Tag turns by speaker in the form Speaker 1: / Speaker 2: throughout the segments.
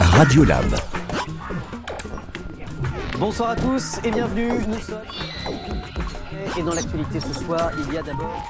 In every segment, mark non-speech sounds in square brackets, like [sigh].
Speaker 1: Radiolab.
Speaker 2: Bonsoir à tous et bienvenue. Nous sommes. Et dans l'actualité ce soir, il y a d'abord.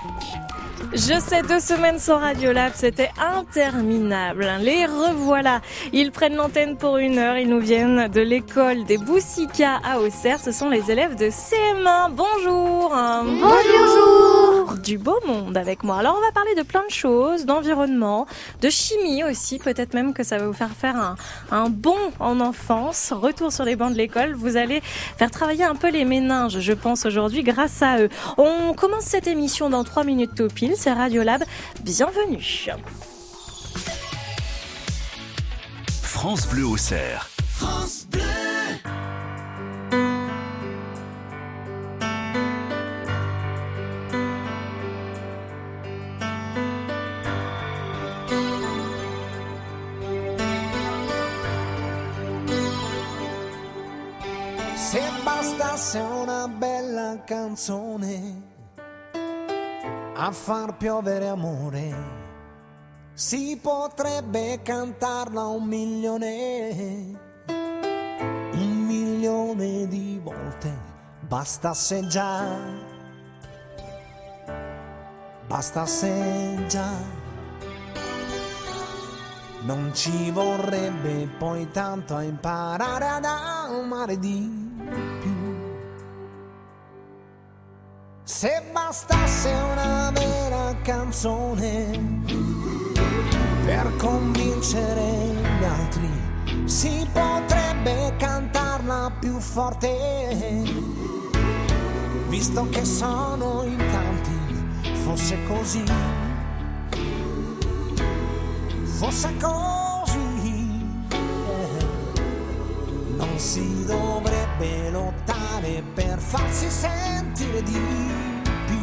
Speaker 3: Je sais, deux semaines sans Radiolab, c'était interminable. Les revoilà. Ils prennent l'antenne pour une heure. Ils nous viennent de l'école des Boussicas à Auxerre. Ce sont les élèves de CM1. Bonjour.
Speaker 4: Bonjour.
Speaker 3: Du beau monde avec moi. Alors, on va parler de plein de choses, d'environnement, de chimie aussi. Peut-être même que ça va vous faire faire un, un bond en enfance. Retour sur les bancs de l'école. Vous allez faire travailler un peu les méninges, je pense, aujourd'hui, grâce à eux. On commence cette émission dans trois minutes tout pile c'est Radiolab. Bienvenue.
Speaker 1: France Bleu au cerf.
Speaker 5: France Bleu.
Speaker 6: Se bastasse una bella canzone a far piovere amore, si potrebbe cantarla un milione, un milione di volte, bastasse già, bastasse già. Non ci vorrebbe poi tanto a imparare ad amare di più. Se bastasse una vera canzone per convincere gli altri, si potrebbe cantarla più forte. Visto che sono in tanti, fosse così fosse così, non si dovrebbe lottare per farsi sentire di più.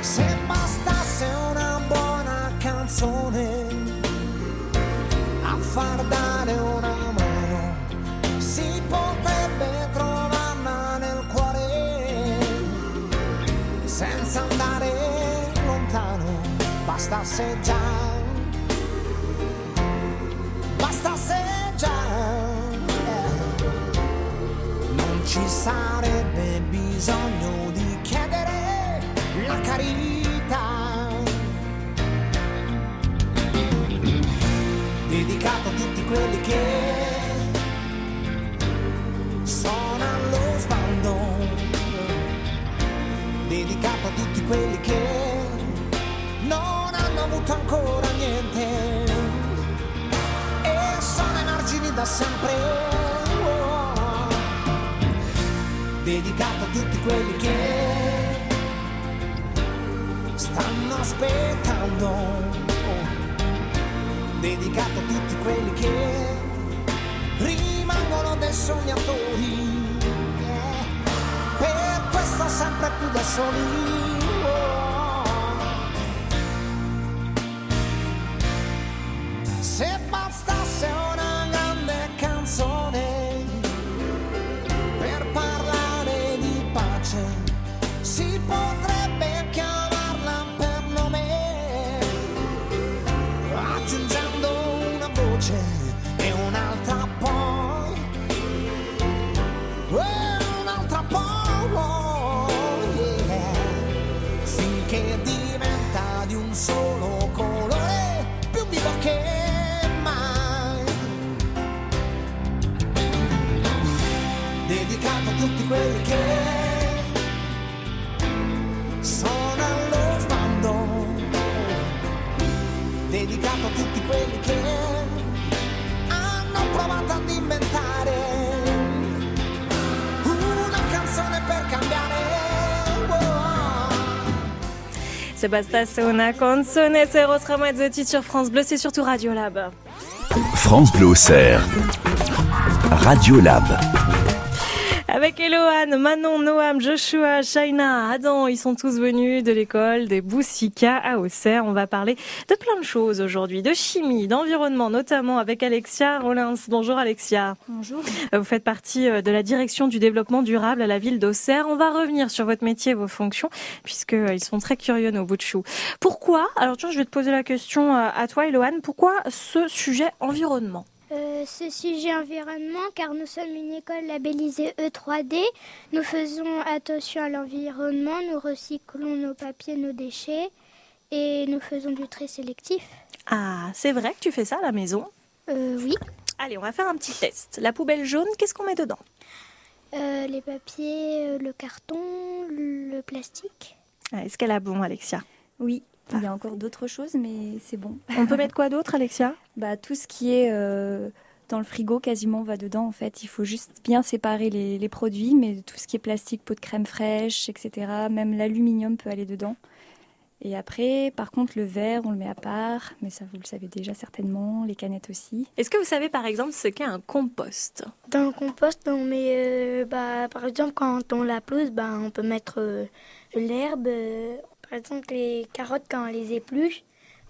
Speaker 6: Se bastasse una buona canzone a far dare una mano, si potrebbe trovarla nel cuore senza andare lontano bastasse già, bastasse già, non ci sarebbe bisogno di chiedere la carità. Dedicato a tutti quelli che sono allo sbando, dedicato a tutti quelli che non hanno avuto ancora niente da sempre. Oh. Dedicato a tutti quelli che stanno aspettando. Oh. Dedicato a tutti quelli che rimangono dei sognatori. Eh. Per questo sempre più da soli. Se Una canzone,
Speaker 3: c'est Rose Ramazzotti sur France Bleu, c'est surtout Radiolab.
Speaker 1: France Bleu au cerf. Radiolab.
Speaker 3: Eloane, Manon, Noam, Joshua, Shaina, Adam, ils sont tous venus de l'école des Boussika à Auxerre. On va parler de plein de choses aujourd'hui, de chimie, d'environnement, notamment avec Alexia Rollins. Bonjour Alexia.
Speaker 5: Bonjour.
Speaker 3: Vous faites partie euh, de la direction du développement durable à la ville d'Auxerre. On va revenir sur votre métier et vos fonctions, puisqu'ils sont très curieux, nos bouts de chou. Pourquoi, alors tu vois, je vais te poser la question euh, à toi Eloane, pourquoi ce sujet environnement?
Speaker 5: Euh, ce sujet environnement, car nous sommes une école labellisée E3D. Nous faisons attention à l'environnement, nous recyclons nos papiers, nos déchets et nous faisons du tri sélectif.
Speaker 3: Ah, c'est vrai que tu fais ça à la maison?
Speaker 5: Euh, oui.
Speaker 3: Allez, on va faire un petit test. La poubelle jaune, qu'est-ce qu'on met dedans?
Speaker 5: Euh, les papiers, le carton, le plastique.
Speaker 3: Ah, Est-ce qu'elle a bon, Alexia?
Speaker 7: Oui, il y a encore d'autres choses, mais c'est bon.
Speaker 3: On peut mettre quoi d'autre, Alexia? [laughs]
Speaker 7: Bah, tout ce qui est euh, dans le frigo quasiment va dedans en fait. Il faut juste bien séparer les, les produits, mais tout ce qui est plastique, pot de crème fraîche, etc. Même l'aluminium peut aller dedans. Et après, par contre, le verre, on le met à part, mais ça vous le savez déjà certainement, les canettes aussi.
Speaker 3: Est-ce que vous savez par exemple ce qu'est un compost?
Speaker 5: Dans le compost, on met, euh, bah, par exemple, quand on la pelouse, bah, on peut mettre euh, l'herbe. Par exemple, les carottes, quand on les épluche,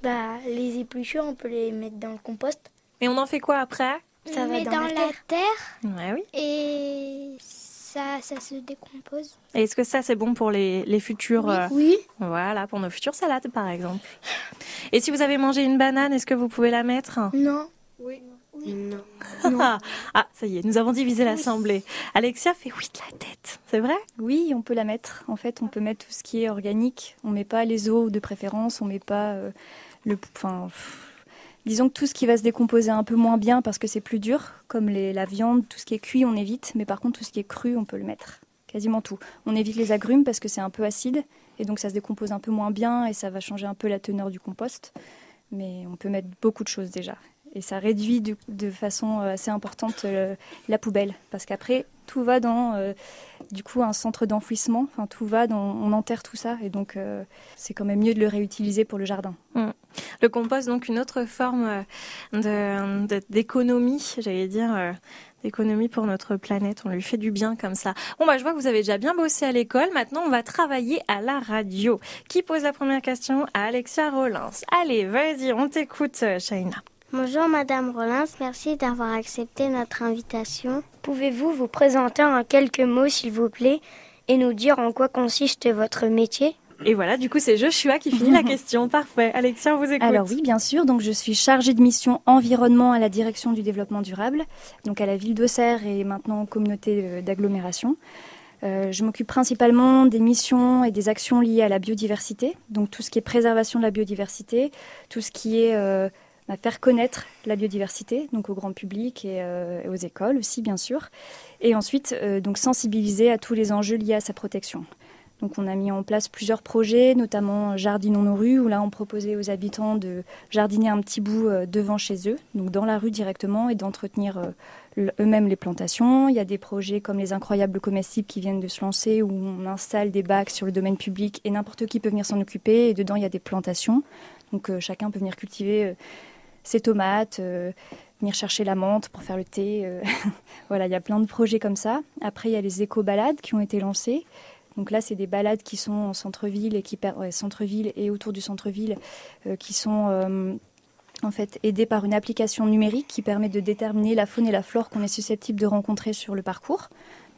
Speaker 5: bah, les épluchures, on peut les mettre dans le compost.
Speaker 3: Et on en fait quoi après?
Speaker 5: Ça
Speaker 8: on
Speaker 5: va
Speaker 8: met
Speaker 5: dans,
Speaker 8: dans
Speaker 5: la,
Speaker 8: la
Speaker 5: terre.
Speaker 3: Ouais, oui.
Speaker 8: et ça, ça se décompose.
Speaker 3: Et est-ce que ça c'est bon pour les, les futurs euh,
Speaker 5: Oui.
Speaker 3: Voilà, pour nos futures salades par exemple? Et si vous avez mangé une banane, est-ce que vous pouvez la mettre?
Speaker 5: Non.
Speaker 8: Non.
Speaker 3: Ah, [laughs] ah, ça y est, nous avons divisé l'assemblée. Alexia fait oui de la tête, c'est vrai?
Speaker 7: Oui, on peut la mettre. En fait, on peut mettre tout ce qui est organique. On met pas les os de préférence, on met pas euh, le. Enfin, disons que tout ce qui va se décomposer un peu moins bien parce que c'est plus dur, comme les, la viande, tout ce qui est cuit, on évite. Mais par contre, tout ce qui est cru, on peut le mettre. Quasiment tout. On évite les agrumes parce que c'est un peu acide et donc ça se décompose un peu moins bien et ça va changer un peu la teneur du compost. Mais on peut mettre beaucoup de choses déjà. Et ça réduit du- de façon euh, assez importante euh, la poubelle. Parce qu'après, tout va dans euh, du coup un centre d'enfouissement. Enfin, tout va on enterre tout ça. Et donc, c'est quand même mieux de le réutiliser pour le jardin.
Speaker 3: Le compost, donc une autre forme d'économie, j'allais dire, d'économie pour notre planète. On lui fait du bien comme ça. Bon, bah, je vois que vous avez déjà bien bossé à l'école. Maintenant, on va travailler à la radio. Qui pose la première question? Alexia Rollins Allez, vas-y, on t'écoute, Shaina.
Speaker 8: Bonjour Madame Rollins, merci d'avoir accepté notre invitation. Pouvez-vous vous présenter en quelques mots s'il vous plaît et nous dire en quoi consiste votre métier?
Speaker 3: Et voilà, du coup, c'est Joshua qui finit la [laughs] question. Parfait. Alexia, on vous écoute.
Speaker 7: Alors oui, bien sûr. Donc je suis chargée de mission environnement à la direction du développement durable, donc à la ville d'Auxerre et maintenant en communauté euh, d'agglomération. Euh, je m'occupe principalement des missions et des actions liées à la biodiversité, donc tout ce qui est préservation de la biodiversité, tout ce qui est euh, faire connaître la biodiversité, donc au grand public et, euh, aux écoles aussi bien sûr, et ensuite euh, donc sensibiliser à tous les enjeux liés à sa protection. Donc on a mis en place plusieurs projets, notamment Jardinons nos rues, où là on proposait aux habitants de jardiner un petit bout euh, devant chez eux, donc dans la rue directement, et d'entretenir eux-mêmes les plantations. Il y a des projets comme les incroyables comestibles qui viennent de se lancer, où on installe des bacs sur le domaine public et n'importe qui peut venir s'en occuper, et dedans il y a des plantations. Donc chacun peut venir cultiver ses tomates, euh, venir chercher la menthe pour faire le thé. euh, [laughs] voilà, il y a plein de projets comme ça. Après, il y a les éco-balades qui ont été lancées. Donc là, c'est des balades qui sont en centre-ville et qui ouais, centre-ville et autour du centre-ville, euh, qui sont en fait aidées par une application numérique qui permet de déterminer la faune et la flore qu'on est susceptible de rencontrer sur le parcours.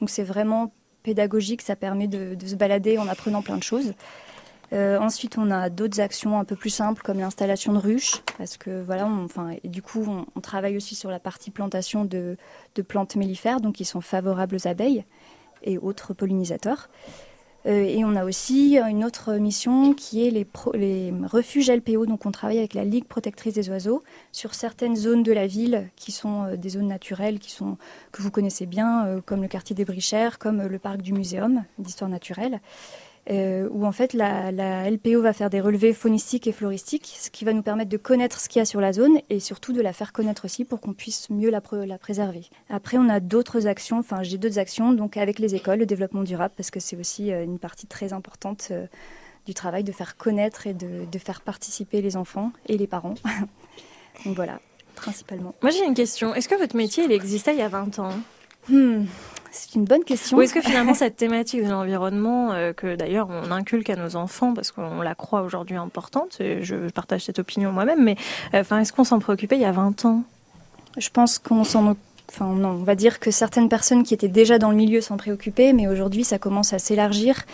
Speaker 7: Donc c'est vraiment pédagogique, ça permet de se balader en apprenant plein de choses. Euh, ensuite, on a d'autres actions un peu plus simples comme l'installation de ruches, parce que voilà, enfin, du coup, on, travaille aussi sur la partie plantation de, plantes mellifères, donc qui sont favorables aux abeilles et autres pollinisateurs. Euh, et on a aussi une autre mission qui est les, refuges LPO. Donc on travaille avec la Ligue protectrice des oiseaux sur certaines zones de la ville qui sont euh, des zones naturelles qui sont, que vous connaissez bien, comme le quartier des Brichères, comme le parc du Muséum d'histoire naturelle. Euh, où en fait la, LPO va faire des relevés faunistiques et floristiques, ce qui va nous permettre de connaître ce qu'il y a sur la zone et surtout de la faire connaître aussi pour qu'on puisse mieux la préserver. Après, on a d'autres actions, enfin j'ai d'autres actions donc avec les écoles, le développement durable, parce que c'est aussi euh, une partie très importante euh, du travail de faire connaître et de, de faire participer les enfants et les parents. [laughs] donc voilà, principalement.
Speaker 3: Moi, j'ai une question. Est-ce que votre métier, il existait il y a 20 ans?
Speaker 7: Hmm. C'est une bonne question.
Speaker 3: Ou est-ce que finalement cette thématique de l'environnement, euh, que d'ailleurs on inculque à nos enfants parce qu'on la croit aujourd'hui importante, et je partage cette opinion moi-même, mais euh, est-ce qu'on s'en préoccupait il y a 20 ans?
Speaker 7: Je pense qu'on s'en Enfin, non, on va dire que certaines personnes qui étaient déjà dans le milieu s'en préoccupaient, mais aujourd'hui, ça commence à s'élargir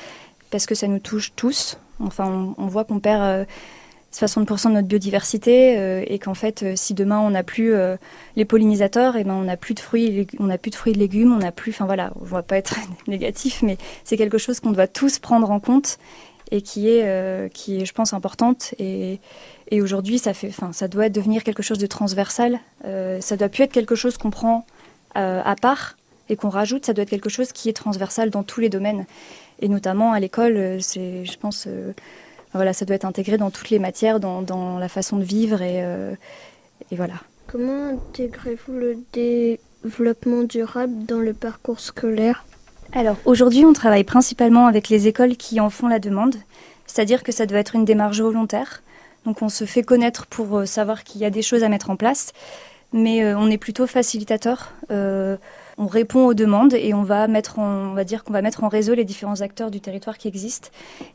Speaker 7: parce que ça nous touche tous. Enfin, on, on voit qu'on perd euh, 60% de notre biodiversité euh, et qu'en fait, euh, si demain on n'a plus euh, les pollinisateurs, et eh ben on n'a plus de fruits, on n'a plus de fruits et de légumes, on n'a plus. Enfin voilà, on va pas être [laughs] négatif, mais c'est quelque chose qu'on doit tous prendre en compte et qui est, qui je pense, importante. Et, et aujourd'hui, ça fait, enfin, ça doit devenir quelque chose de transversal. Ça doit plus être quelque chose qu'on prend à part et qu'on rajoute. Ça doit être quelque chose qui est transversal dans tous les domaines. Et notamment à l'école, c'est, je pense, voilà, ça doit être intégré dans toutes les matières, dans, dans la façon de vivre et, euh, et voilà.
Speaker 9: Comment intégrez-vous le développement durable dans le parcours scolaire?
Speaker 7: Alors aujourd'hui, on travaille principalement avec les écoles qui en font la demande, c'est-à-dire que ça doit être une démarche volontaire. Donc on se fait connaître pour euh, savoir qu'il y a des choses à mettre en place, mais euh, on est plutôt facilitateur. Euh, on répond aux demandes et on va mettre en, dire qu'on va mettre en réseau les différents acteurs du territoire qui existent.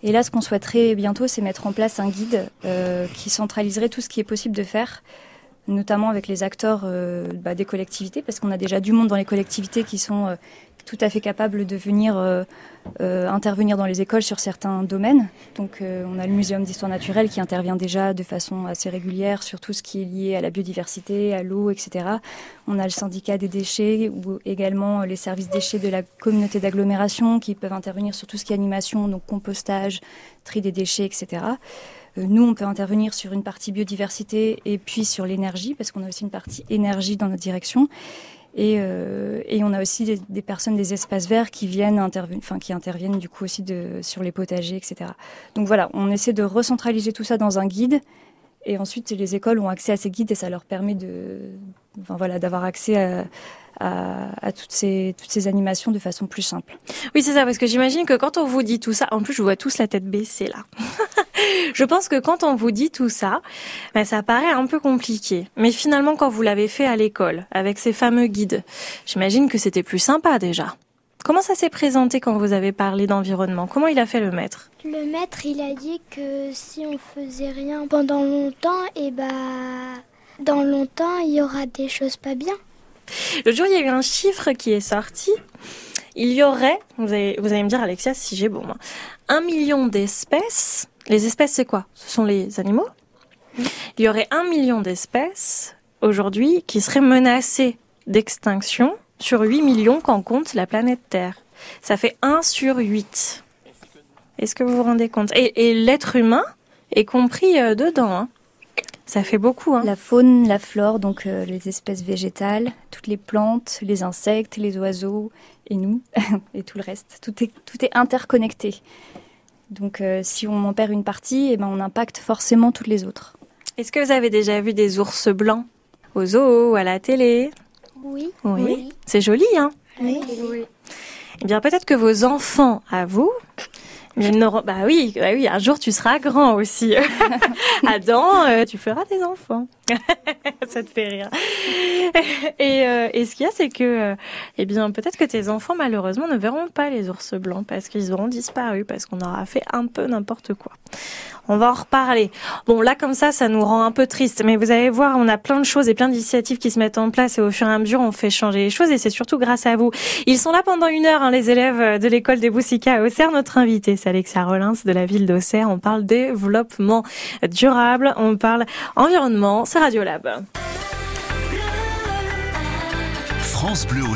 Speaker 7: Et là, ce qu'on souhaiterait bientôt, c'est mettre en place un guide euh, qui centraliserait tout ce qui est possible de faire notamment avec les acteurs euh, bah, des collectivités, parce qu'on a déjà du monde dans les collectivités qui sont euh, tout à fait capables de venir euh, euh, intervenir dans les écoles sur certains domaines. Donc euh, on a le Muséum d'histoire naturelle qui intervient déjà de façon assez régulière sur tout ce qui est lié à la biodiversité, à l'eau, etc. On a le syndicat des déchets ou également les services déchets de la communauté d'agglomération qui peuvent intervenir sur tout ce qui est animation, donc compostage, tri des déchets, etc. Nous, on peut intervenir sur une partie biodiversité et puis sur l'énergie, parce qu'on a aussi une partie énergie dans notre direction. Et, euh, et on a aussi des, personnes des espaces verts qui viennent qui interviennent du coup aussi sur les potagers, etc. Donc voilà, on essaie de recentraliser tout ça dans un guide. Et ensuite, les écoles ont accès à ces guides et ça leur permet de, voilà, d'avoir accès à, à, à toutes ces toutes ces animations de façon plus simple.
Speaker 3: Oui, c'est ça, parce que j'imagine que quand on vous dit tout ça, en plus je vois tous la tête baissée là. [laughs] je pense que quand on vous dit tout ça, ben, ça paraît un peu compliqué. Mais finalement, quand vous l'avez fait à l'école, avec ces fameux guides, j'imagine que c'était plus sympa déjà. Comment ça s'est présenté quand vous avez parlé d'environnement? Comment il a fait le maître?
Speaker 5: Le maître, il a dit que si on faisait rien pendant longtemps, et bah dans longtemps, il y aura des choses pas bien.
Speaker 3: Le jour, il y a eu un chiffre qui est sorti. Il y aurait, vous allez, me dire Alexia si j'ai bon, moi, un million d'espèces. Les espèces, c'est quoi? Ce sont les animaux. Il y aurait un million d'espèces aujourd'hui qui seraient menacées d'extinction sur 8 millions qu'en compte la planète Terre. Ça fait 1 sur 8. Est-ce que vous vous rendez compte? Et, et l'être humain est compris euh, dedans. hein. Ça fait beaucoup. Hein.
Speaker 7: La faune, la flore, donc euh, les espèces végétales, toutes les plantes, les insectes, les oiseaux et nous [laughs] et tout le reste. Tout est tout est interconnecté. Donc euh, si on en perd une partie, eh ben on impacte forcément toutes les autres.
Speaker 3: Est-ce que vous avez déjà vu des ours blancs au zoo ou à la télé?
Speaker 5: Oui.
Speaker 3: Oui. C'est joli, hein?
Speaker 5: Oui.
Speaker 3: Eh bien, peut-être que vos enfants, à vous, mais bah oui, bah oui, un jour tu seras grand aussi. [laughs] Adam, euh, tu feras des enfants. [laughs] Ça te fait rire. Et, euh, et ce qu'il y a, c'est que, euh, eh bien, peut-être que tes enfants, malheureusement, ne verront pas les ours blancs parce qu'ils auront disparu, parce qu'on aura fait un peu n'importe quoi. On va en reparler. Bon, là, comme ça, ça nous rend un peu triste. Mais vous allez voir, on a plein de choses et plein d'initiatives qui se mettent en place et au fur et à mesure, on fait changer les choses et c'est surtout grâce à vous. Ils sont là pendant une heure, hein, les élèves de l'école des Boussica à Auxerre. Notre invité, c'est Alexia Rollins de la ville d'Auxerre. On parle développement durable, on parle environnement. C'est Radiolab.
Speaker 10: France Bleu au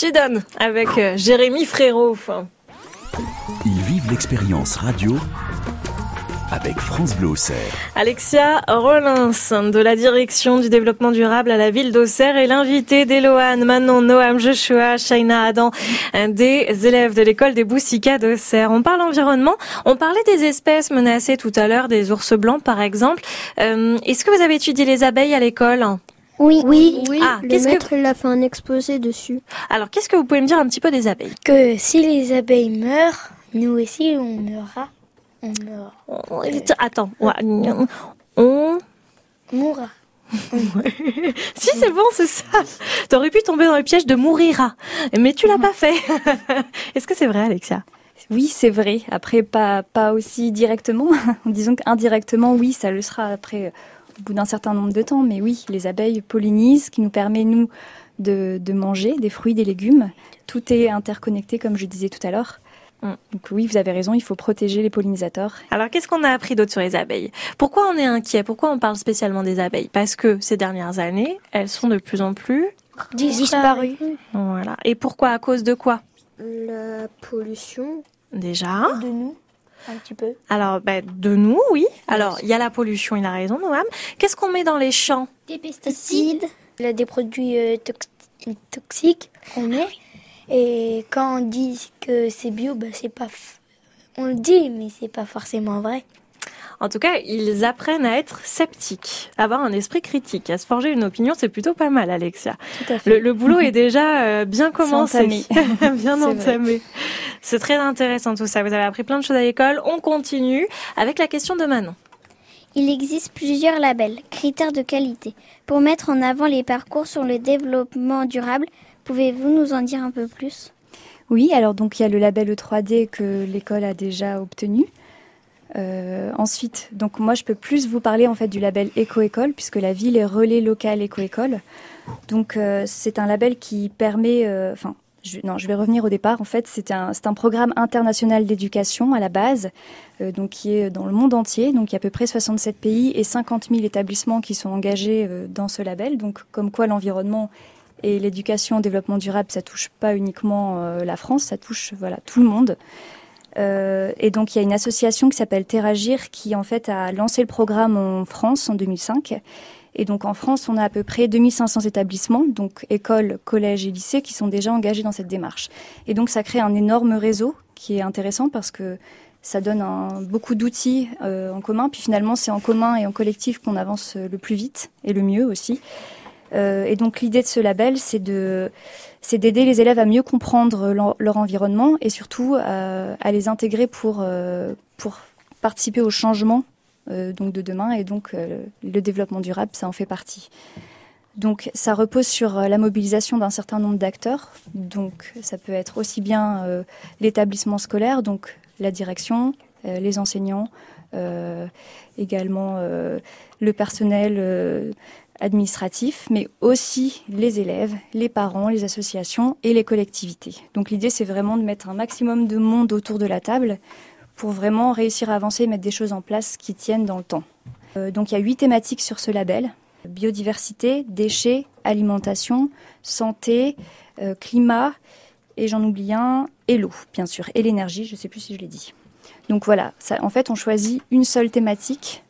Speaker 11: Tu donnes
Speaker 3: avec euh, Jérémy Frérot.
Speaker 10: Ils vivent l'expérience radio avec France Bleu Auxerre.
Speaker 3: Alexia Rollins de la direction du développement durable à la ville d'Auxerre et l'invité d'Eloane, Manon, Noam, Joshua, Shaina, Adam, des élèves de l'école des Boussicas d'Auxerre. On parle environnement, on parlait des espèces menacées tout à l'heure, des ours blancs par exemple. Euh, Est-ce que vous avez étudié les abeilles à l'école?
Speaker 12: Oui.
Speaker 13: Oui,
Speaker 3: Ah,
Speaker 13: le
Speaker 3: qu'est-ce que-
Speaker 13: maître il a fait un exposé dessus.
Speaker 3: Alors qu'est-ce que vous pouvez me dire un petit peu des abeilles?
Speaker 8: Que si les abeilles meurent, nous aussi on meura. On meurt.
Speaker 3: Attends, ouais, on...
Speaker 8: Mourra. [laughs]
Speaker 3: Si c'est bon, c'est ça. T'aurais pu tomber dans le piège de mourira, mais tu l'as pas fait. [laughs] Est-ce que c'est vrai, Alexia?
Speaker 7: Oui, c'est vrai. Après, pas, pas aussi directement. [laughs] Disons qu'indirectement, oui, ça le sera après, euh, bout d'un certain nombre de temps. Mais oui, les abeilles pollinisent, ce qui nous permet, nous, de, de manger des fruits, des légumes. Tout est interconnecté, comme je disais tout à l'heure.
Speaker 3: Mm.
Speaker 7: Donc oui, vous avez raison, il faut protéger les pollinisateurs.
Speaker 3: Alors, qu'est-ce qu'on a appris d'autre sur les abeilles? Pourquoi on est inquiet? Pourquoi on parle spécialement des abeilles? Parce que ces dernières années, elles sont de plus en plus...
Speaker 8: Disparu.
Speaker 3: Voilà. Et pourquoi? À cause de quoi?
Speaker 13: La pollution.
Speaker 3: Déjà
Speaker 8: De nous, un petit peu.
Speaker 3: Alors, bah, de nous, oui. Alors, il y a la pollution, il a raison, Noam. Qu'est-ce qu'on met dans les champs?
Speaker 12: Des pesticides.
Speaker 8: Il y a des produits euh, tox- toxiques qu'on met. Et quand on dit que c'est bio, bah, c'est pas. f- On le dit, mais c'est pas forcément vrai.
Speaker 3: En tout cas, ils apprennent à être sceptiques, à avoir un esprit critique, à se forger une opinion. C'est plutôt pas mal, Alexia.
Speaker 7: Tout à fait.
Speaker 3: Le, le boulot est déjà euh, bien [laughs] commencé,
Speaker 7: entamé. [laughs]
Speaker 3: bien
Speaker 7: C'est
Speaker 3: entamé. C'est très intéressant tout ça. Vous avez appris plein de choses à l'école. On continue avec la question de Manon.
Speaker 12: Il existe plusieurs labels, critères de qualité. Pour mettre en avant les parcours sur le développement durable, pouvez-vous nous en dire un peu plus?
Speaker 7: Oui, alors donc il y a le label E3D que l'école a déjà obtenu. Euh, ensuite, donc moi je peux plus vous parler en fait du label Éco-école puisque la ville est relais local Éco-école. Donc euh, c'est un label qui permet, euh, enfin je, non, je vais revenir au départ. En fait, c'est un, un programme international d'éducation à la base, donc qui est dans le monde entier. Donc il y a à peu près 67 pays et 50 000 établissements qui sont engagés dans ce label. Donc comme quoi l'environnement et l'éducation au développement durable, ça touche pas uniquement la France, ça touche voilà tout le monde. Euh, et donc il y a une association qui s'appelle Terragir qui en fait a lancé le programme en France en 2005. Et donc en France, on a à peu près 2500 établissements, donc écoles, collèges et lycées, qui sont déjà engagés dans cette démarche. Et donc ça crée un énorme réseau qui est intéressant parce que ça donne beaucoup d'outils euh, en commun. Puis finalement, c'est en commun et en collectif qu'on avance le plus vite et le mieux aussi. et donc l'idée de ce label, c'est de c'est d'aider les élèves à mieux comprendre leur, environnement et surtout à les intégrer pour pour participer au changement donc de demain et donc le développement durable, ça en fait partie. Donc ça repose sur euh, la mobilisation d'un certain nombre d'acteurs. Donc ça peut être aussi bien euh, l'établissement scolaire, donc la direction, euh, les enseignants, également le personnel administratif, mais aussi les élèves, les parents, les associations et les collectivités. Donc l'idée c'est vraiment de mettre un maximum de monde autour de la table pour vraiment réussir à avancer et mettre des choses en place qui tiennent dans le temps. donc il y a huit thématiques sur ce label biodiversité, déchets, alimentation, santé, euh, climat, et j'en oublie un, et l'eau, bien sûr, et l'énergie, je ne sais plus si je l'ai dit. Donc voilà, en fait, on choisit une seule thématique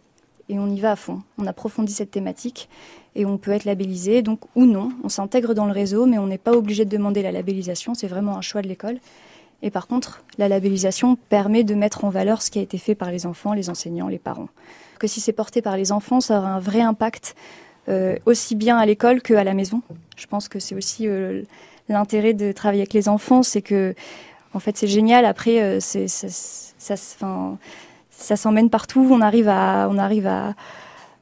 Speaker 7: et on y va à fond. On approfondit cette thématique et on peut être labellisé, donc ou non. On s'intègre dans le réseau, mais on n'est pas obligé de demander la labellisation, c'est vraiment un choix de l'école. Et par contre, la labellisation permet de mettre en valeur ce qui a été fait par les enfants, les enseignants, les parents que si c'est porté par les enfants, ça aura un vrai impact euh, aussi bien à l'école qu'à la maison. Je pense que c'est aussi euh, l'intérêt de travailler avec les enfants, c'est que en fait c'est génial. Après, euh, ça, ça s'emmène partout. On arrive à, on arrive à,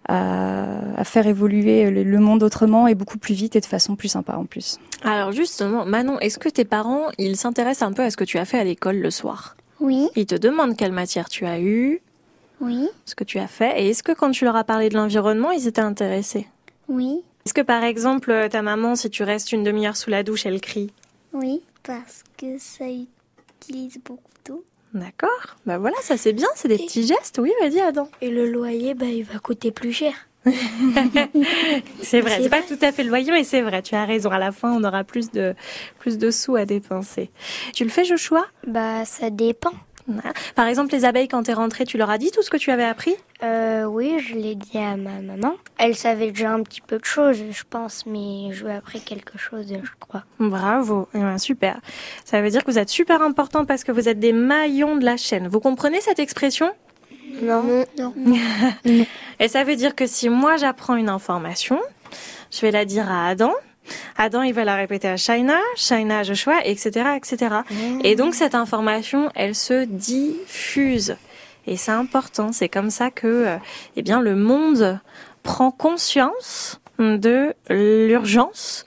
Speaker 7: à, faire évoluer le, monde autrement et beaucoup plus vite et de façon plus sympa en plus.
Speaker 3: Alors justement, Manon, est-ce que tes parents, ils s'intéressent un peu à ce que tu as fait à l'école le soir?
Speaker 8: Oui.
Speaker 3: Ils te demandent quelle matière tu as eue
Speaker 8: oui.
Speaker 3: Ce que tu as fait. Et est-ce que quand tu leur as parlé de l'environnement, ils étaient intéressés?
Speaker 8: Oui.
Speaker 3: Est-ce que par exemple, ta maman, si tu restes une demi-heure sous la douche, elle crie?
Speaker 8: Oui, parce que ça utilise beaucoup d'eau.
Speaker 3: D'accord. Bah voilà, ça c'est bien, c'est des petits gestes. Oui, vas-y, Adam.
Speaker 5: Et le loyer, bah, il va coûter plus cher. [laughs]
Speaker 3: c'est vrai, c'est pas tout à fait le loyer, mais c'est vrai, tu as raison. À la fin, on aura plus de, plus de sous à dépenser. Tu le fais, Joshua?
Speaker 8: Bah, ça dépend.
Speaker 3: Par exemple, les abeilles, quand tu es rentrée, tu leur as dit tout ce que tu avais appris?
Speaker 8: Euh, Oui, je l'ai dit à ma maman. Elle savait déjà un petit peu de choses, je pense, mais je lui ai appris quelque chose, je crois.
Speaker 3: Bravo, eh ben, super. Ça veut dire que vous êtes super important parce que vous êtes des maillons de la chaîne. Vous comprenez cette expression?
Speaker 8: Non.
Speaker 5: Non. [laughs]
Speaker 3: Et ça veut dire que si moi j'apprends une information, je vais la dire à Adam, Adam, il va la répéter à Shaina, Shaina à Joshua, etc., etc. Et donc, cette information, elle se diffuse. Et c'est important. C'est comme ça que, euh, eh bien, le monde prend conscience de l'urgence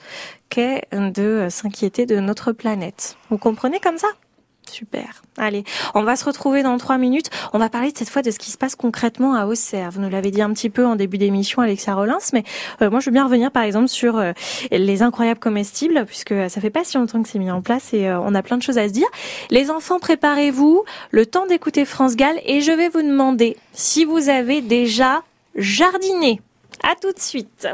Speaker 3: qu'est de s'inquiéter de notre planète. Vous comprenez comme ça? Super. Allez, on va se retrouver dans trois minutes. On va parler cette fois de ce qui se passe concrètement à Auxerre. Vous nous l'avez dit un petit peu en début d'émission, Alexia Rollins, mais euh, moi je veux bien revenir par exemple sur euh, les incroyables comestibles, puisque ça fait pas si longtemps que c'est mis en place et euh, on a plein de choses à se dire. Les enfants, préparez-vous, le temps d'écouter France Gall et je vais vous demander si vous avez déjà jardiné. À tout de suite.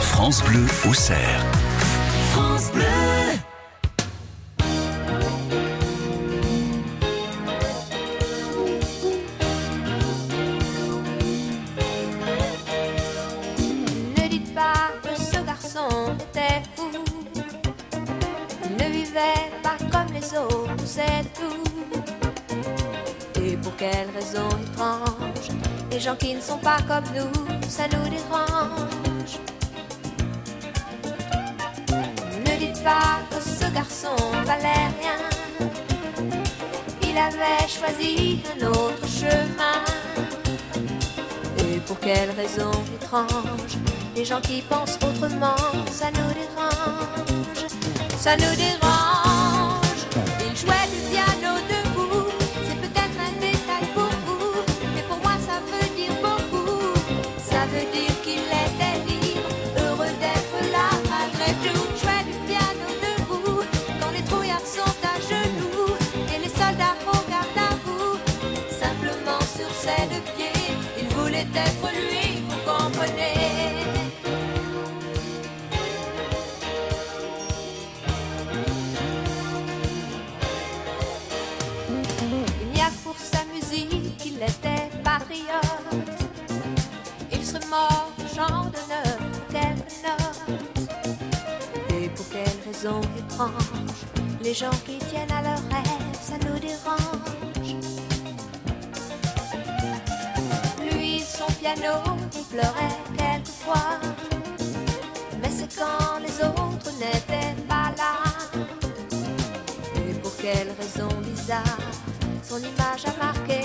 Speaker 1: France Bleu Auxerre. France Bleu.
Speaker 14: Ne dites pas que ce garçon était fou. ne vivait pas comme les autres, c'est tout. Et pour quelle raison étrange, les gens qui ne sont pas comme nous, ça nous dérange. Que ce garçon valait rien. Il avait choisi un autre chemin. Et pour quelle raison étrange, les gens qui pensent autrement, ça nous dérange, ça nous dérange. Il jouait du les gens qui tiennent à leurs rêves, ça nous dérange. Lui, son piano piano, il pleurait quelquefois. Mais c'est quand les autres n'étaient pas là. Et pour quelle raison bizarre, son image a marqué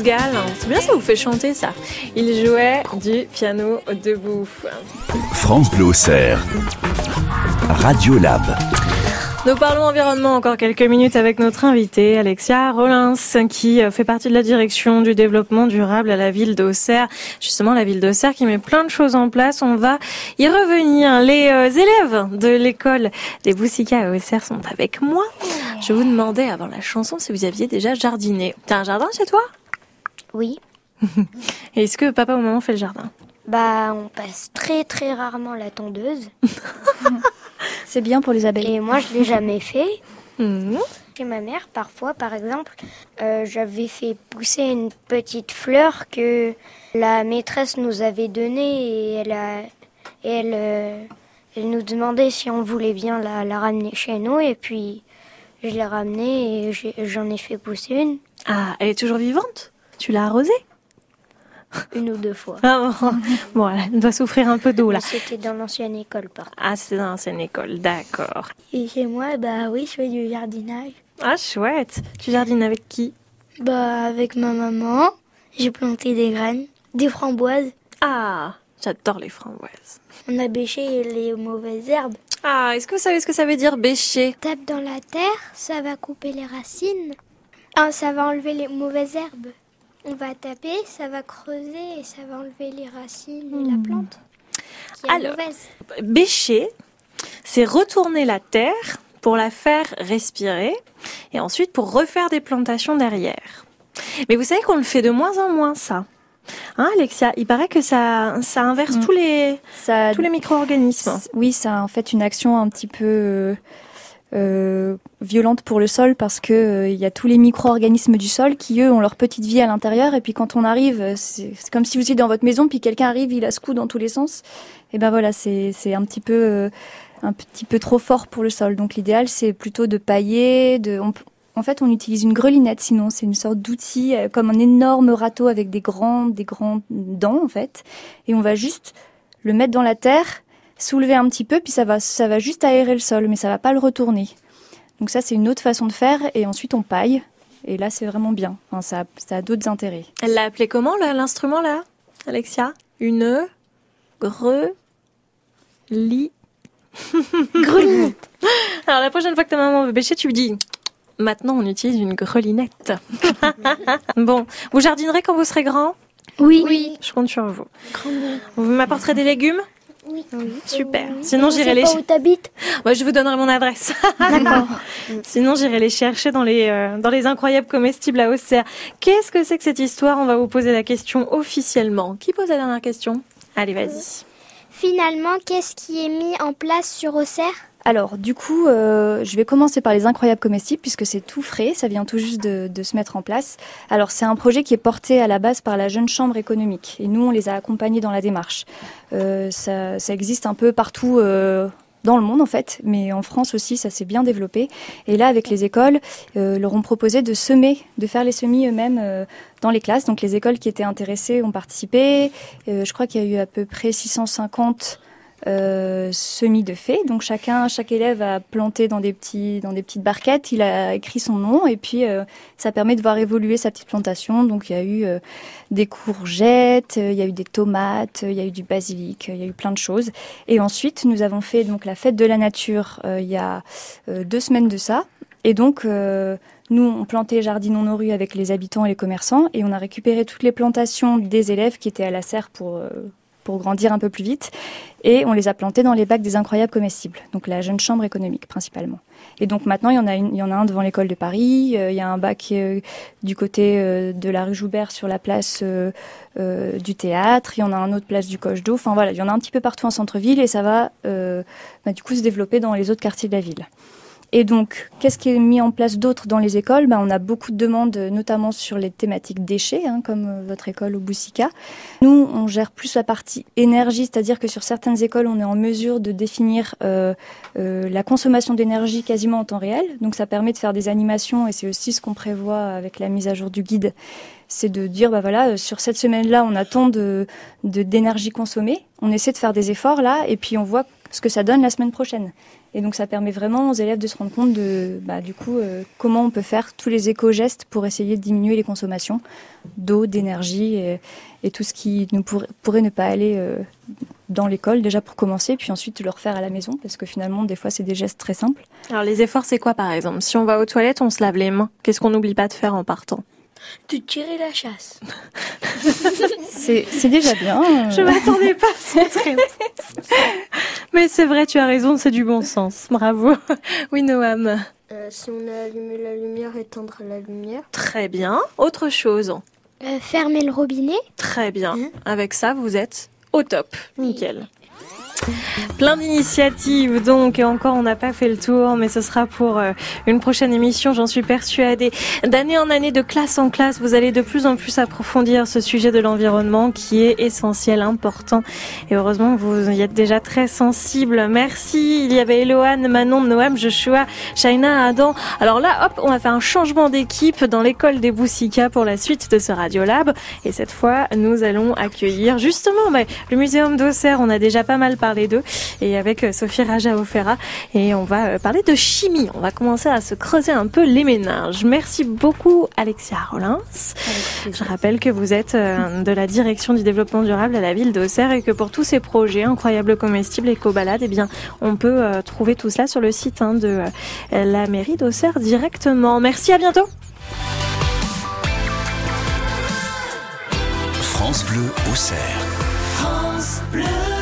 Speaker 3: France Gall, c'est bien ça vous fait chanter ça. Il jouait du piano debout.
Speaker 1: France Bleu. Radio Lab.
Speaker 3: Nous parlons environnement encore quelques minutes avec notre invitée Alexia Rollins qui euh, fait partie de la direction du développement durable à la ville d'Auxerre. Justement la ville d'Auxerre qui met plein de choses en place. On va y revenir. Les euh, élèves de l'école des Boussica à Auxerre sont avec moi. Je vous demandais avant la chanson si vous aviez déjà jardiné. T'as un jardin chez toi?
Speaker 8: Oui. [laughs]
Speaker 3: Est-ce que papa ou maman fait le jardin?
Speaker 8: Bah, on passe très très rarement la tondeuse. [laughs]
Speaker 7: C'est bien pour les abeilles.
Speaker 8: Et moi, je l'ai jamais fait. [laughs]
Speaker 3: Mhm.
Speaker 8: Chez ma mère, parfois, par exemple, euh, j'avais fait pousser une petite fleur que la maîtresse nous avait donnée et elle, a, et elle, euh, elle nous demandait si on voulait bien la, la ramener chez nous. Et puis, je l'ai ramenée et j'en ai fait pousser une,
Speaker 3: Ah, elle est toujours vivante? Tu l'as arrosée
Speaker 8: une ou deux fois. [laughs]
Speaker 3: Ah, bon. bon, elle doit souffrir un peu d'eau là.
Speaker 8: C'était dans l'ancienne école, par contre.
Speaker 3: Ah, c'est dans l'ancienne école, d'accord.
Speaker 5: Et chez moi, bah oui, je fais du jardinage.
Speaker 3: Ah, chouette. Tu jardines avec qui?
Speaker 5: Bah avec ma maman, j'ai planté des graines, des framboises.
Speaker 3: Ah, j'adore les framboises.
Speaker 5: On a bêché les mauvaises herbes.
Speaker 3: Ah, est-ce que vous savez ce que ça veut dire bêcher?
Speaker 9: Tape dans la terre, ça va couper les racines. Ah, ça va enlever les mauvaises herbes. On va taper, ça va creuser et ça va enlever les racines et la plante qui est
Speaker 3: Alors.
Speaker 9: mauvaise.
Speaker 3: Bêcher, c'est retourner la terre pour la faire respirer et ensuite pour refaire des plantations derrière. Mais vous savez qu'on le fait de moins en moins ça. Hein, Alexia Il paraît que ça, ça inverse
Speaker 7: Mm.
Speaker 3: tous les,
Speaker 7: Ça,
Speaker 3: tous les micro-organismes.
Speaker 7: Oui, ça a en fait une action un petit peu euh, violente pour le sol parce que euh, il y a tous les micro-organismes du sol qui eux ont leur petite vie à l'intérieur et puis quand on arrive, euh, c'est comme si vous étiez dans votre maison puis quelqu'un arrive, il a secoué dans tous les sens. Et ben voilà, c'est c'est un petit peu un petit peu trop fort pour le sol. Donc l'idéal c'est plutôt de pailler, de on en fait, on utilise une grelinette, sinon c'est une sorte d'outil comme un énorme râteau avec des grands, des grands dents en fait, et on va juste le mettre dans la terre, soulever un petit peu, puis ça va, ça va juste aérer le sol, mais ça va pas le retourner. Donc ça, c'est une autre façon de faire, et ensuite on paille, et là c'est vraiment bien. Enfin, ça, a- ça a d'autres intérêts.
Speaker 3: Elle l'a appelé comment l'instrument là, Alexia? Une gre li [laughs] grelinette. Alors la prochaine fois que ta maman veut bêcher, tu lui dis maintenant on utilise une grelinette. [laughs] bon, vous jardinerez quand vous serez grand?
Speaker 5: Oui.
Speaker 9: Oui.
Speaker 3: Je compte sur vous. Vous m'apporterez des légumes?
Speaker 9: Oui.
Speaker 3: Super. Sinon j'irai les
Speaker 9: pas où t'habites
Speaker 3: Moi, je vous donnerai mon adresse. [laughs]
Speaker 5: D'accord.
Speaker 3: Sinon, j'irai les chercher dans les, euh, dans les incroyables comestibles à Auxerre. Qu'est-ce que c'est que cette histoire? On va vous poser la question officiellement. Qui pose la dernière question? Allez, vas-y.
Speaker 9: Finalement, qu'est-ce qui est mis en place sur Auxerre?
Speaker 7: Alors, du coup, euh, je vais commencer par les incroyables comestibles, puisque c'est tout frais, ça vient tout juste de, se mettre en place. Alors, c'est un projet qui est porté à la base par la Jeune Chambre économique, et nous, on les a accompagnés dans la démarche. Euh, ça, existe un peu partout euh, dans le monde, en fait, mais en France aussi, ça s'est bien développé. Et là, avec les écoles, euh, leur ont proposé de semer, de faire les semis eux-mêmes dans les classes. Donc, les écoles qui étaient intéressées ont participé. Je crois qu'il y a eu à peu près 650 euh, semis de fées. Donc chacun, chaque élève a planté dans des petits, dans des petites barquettes. Il a écrit son nom et puis euh, ça permet de voir évoluer sa petite plantation. Donc il y a eu euh, des courgettes, il y a eu des tomates, il y a eu du basilic, il y a eu plein de choses. Et ensuite nous avons fait donc la fête de la nature il y a deux semaines de ça. Et donc nous, on plantait Jardinons nos rues avec les habitants et les commerçants et on a récupéré toutes les plantations des élèves qui étaient à la serre pour, pour grandir un peu plus vite et on les a plantés dans les bacs des incroyables comestibles, donc la jeune chambre économique principalement. Et donc maintenant, il y en a, il y en a un devant l'école de Paris, euh, il y a un bac euh, du côté euh, de la rue Joubert sur la place du théâtre, il y en a un autre place du Coche d'eau, enfin voilà, il y en a un petit peu partout en centre-ville et ça va bah, du coup se développer dans les autres quartiers de la ville. Et donc, qu'est-ce qui est mis en place d'autre dans les écoles? Ben, On a beaucoup de demandes, notamment sur les thématiques déchets, hein, comme euh, votre école au Boussica. Nous, on gère plus la partie énergie, c'est-à-dire que sur certaines écoles, on est en mesure de définir euh, euh, la consommation d'énergie quasiment en temps réel. Donc, ça permet de faire des animations, et c'est aussi ce qu'on prévoit avec la mise à jour du guide c'est de dire bah voilà sur cette semaine-là on a tant de d'énergie consommée on essaie de faire des efforts là et puis on voit ce que ça donne la semaine prochaine et donc ça permet vraiment aux élèves de se rendre compte de, bah, du coup, euh, comment on peut faire tous les éco-gestes pour essayer de diminuer les consommations d'eau, d'énergie et, tout ce qui nous pourrait ne pas aller euh, dans l'école déjà pour commencer, puis ensuite le refaire à la maison parce que finalement des fois c'est des gestes très simples.
Speaker 3: Alors les efforts c'est quoi par exemple? Si on va aux toilettes, on se lave les mains. Qu'est-ce qu'on n'oublie pas de faire en partant?
Speaker 5: De tirer la chasse. [laughs]
Speaker 7: c'est déjà bien.
Speaker 3: Je m'attendais pas à cette [laughs] réponse. Mais c'est vrai, tu as raison, c'est du bon sens. Bravo. [laughs] Oui, Noam.
Speaker 15: Euh, si on a allumé la lumière, éteindre la lumière.
Speaker 3: Très bien. Autre chose
Speaker 9: euh, Fermer le robinet.
Speaker 3: Très bien. Hein Avec ça, vous êtes au top. Nickel. Plein d'initiatives donc et encore on n'a pas fait le tour mais ce sera pour euh, une prochaine émission j'en suis persuadée. D'année en année, de classe en classe, vous allez de plus en plus approfondir ce sujet de l'environnement qui est essentiel, important et heureusement vous y êtes déjà très sensible. Merci. Il y avait Eloane, Manon, Noam, Joshua, Shaina, Adam. Alors là hop, on va faire un changement d'équipe dans l'école des Boussika pour la suite de ce Radiolab et cette fois nous allons accueillir justement mais, le muséum d'Auxerre. On a déjà pas mal parlé les deux et avec euh, Sophie Raja Ofera et on va euh, parler de chimie. On va commencer à se creuser un peu les méninges. Merci beaucoup Alexia Rollins. Je rappelle que vous êtes euh, de la direction du développement durable à la ville d'Auxerre et que pour tous ces projets incroyables comestibles éco-balades, eh bien, on peut trouver tout cela sur le site hein, de la mairie d'Auxerre directement. Merci, à bientôt.
Speaker 1: France Bleu Auxerre. France Bleu.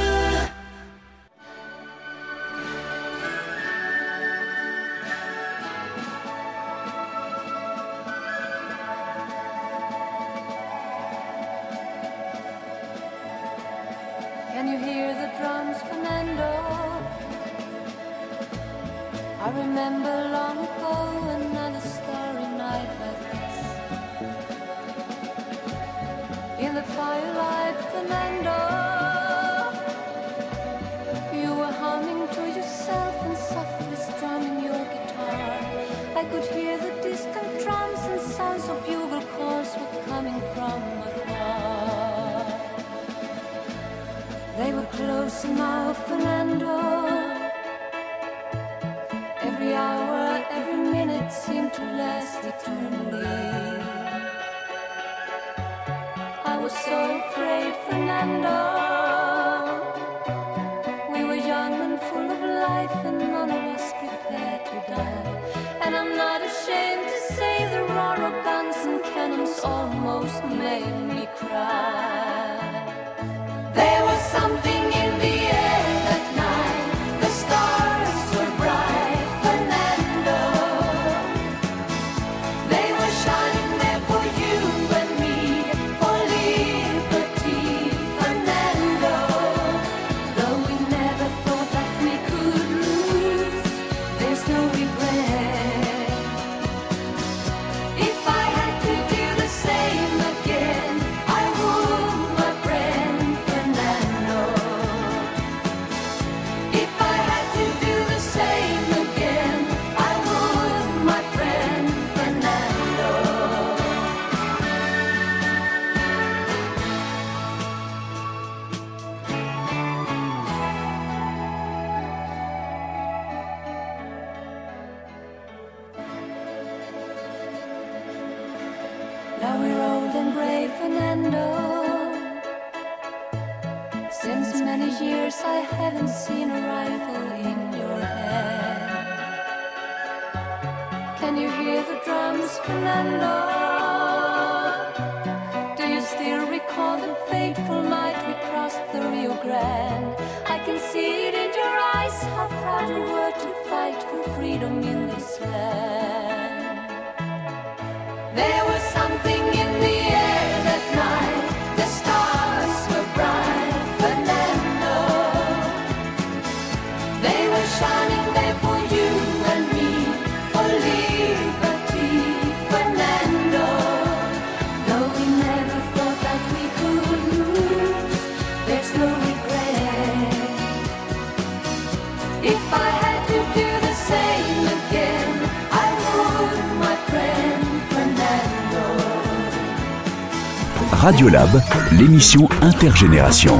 Speaker 1: Radiolab, l'émission Intergénération.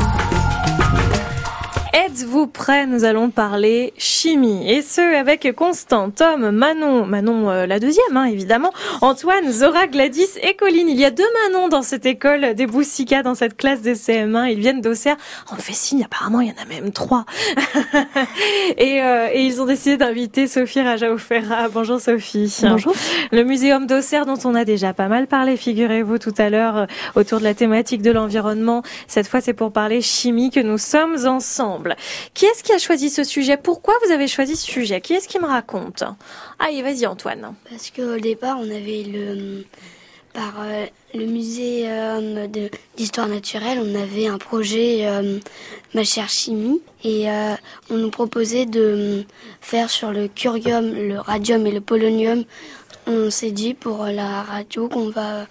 Speaker 3: Êtes-vous prêts Nous allons parler chimie. Et ce, avec Constant, Tom, Manon, Manon euh, la deuxième, hein, évidemment, Antoine, Zora, Gladys et Colline. Il y a deux Manon dans cette école des Boussica, dans cette classe des CM1. Ils viennent d'Auxerre. On me fait signe, apparemment, il y en a même trois. [laughs] et, euh, et ils ont décidé d'inviter Sophie Rajaoufera. Bonjour Sophie.
Speaker 16: Bonjour.
Speaker 3: Le muséum d'Auxerre dont on a déjà pas mal parlé, figurez-vous, tout à l'heure, euh, autour de la thématique de l'environnement. Cette fois, c'est pour parler chimie que nous sommes ensemble. Qui est-ce qui a choisi ce sujet? Pourquoi vous avez choisi ce sujet? Qui est-ce qui me raconte? Allez, vas-y Antoine.
Speaker 16: Parce qu'au départ, on avait par euh, le musée euh, d'histoire naturelle, on avait un projet euh, Ma chère chimie et on nous proposait de faire sur le curium, le radium et le polonium. On s'est dit pour la radio qu'on va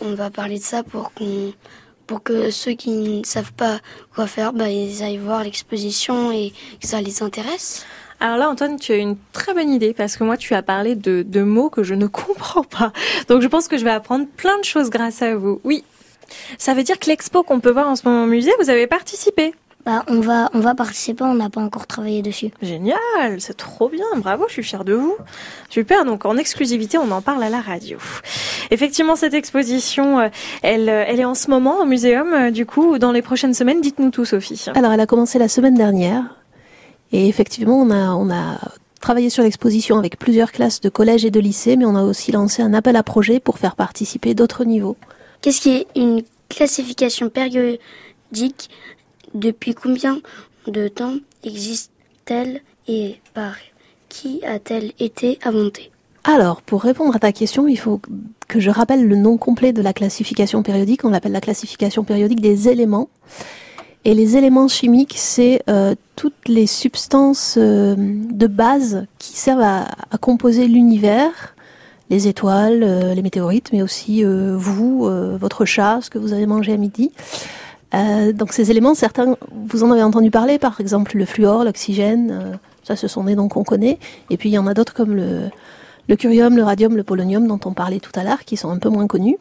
Speaker 16: on va parler de ça pour pour que ceux qui ne savent pas quoi faire, bah, ils aillent voir l'exposition et que ça les intéresse.
Speaker 3: Alors là, Antoine, tu as une très bonne idée parce que moi, tu as parlé de, de mots que je ne [laughs] comprends pas. Donc, je pense que je vais apprendre plein de choses grâce à vous. Oui. Ça veut dire que l'expo qu'on peut voir en ce moment au musée, vous avez participé.
Speaker 17: Bah, on va, on va participer, on n'a pas encore travaillé dessus.
Speaker 3: Génial, c'est trop bien, bravo, je suis fière de vous. Super, donc en exclusivité, on en parle à la radio. Effectivement, cette exposition, euh, elle, elle est en ce moment au muséum, euh, du coup, dans les prochaines semaines. Dites-nous tout, Sophie.
Speaker 18: Alors, elle a commencé la semaine dernière. Et effectivement, on a, on a travaillé sur l'exposition avec plusieurs classes de collège et de lycée, mais on a aussi lancé un appel à projet pour faire participer d'autres niveaux.
Speaker 16: Qu'est-ce qui est une classification périodique? Depuis combien de temps existe-t-elle et par qui a-t-elle été inventée?
Speaker 18: Alors, pour répondre à ta question, il faut que je rappelle le nom complet de la classification périodique. On l'appelle la classification périodique des éléments. Et les éléments chimiques, c'est euh, toutes les substances euh, de base qui servent à, à composer l'univers, les étoiles, euh, les météorites, mais aussi euh, vous, euh, votre chat, ce que vous avez mangé à midi. Euh, donc ces éléments, certains, vous en avez entendu parler, par exemple le fluor, l'oxygène, ça ce sont des noms qu'on connaît. Et puis il y en a d'autres comme le, le curium, le radium, le polonium dont on parlait tout à l'heure, qui sont un peu moins connus.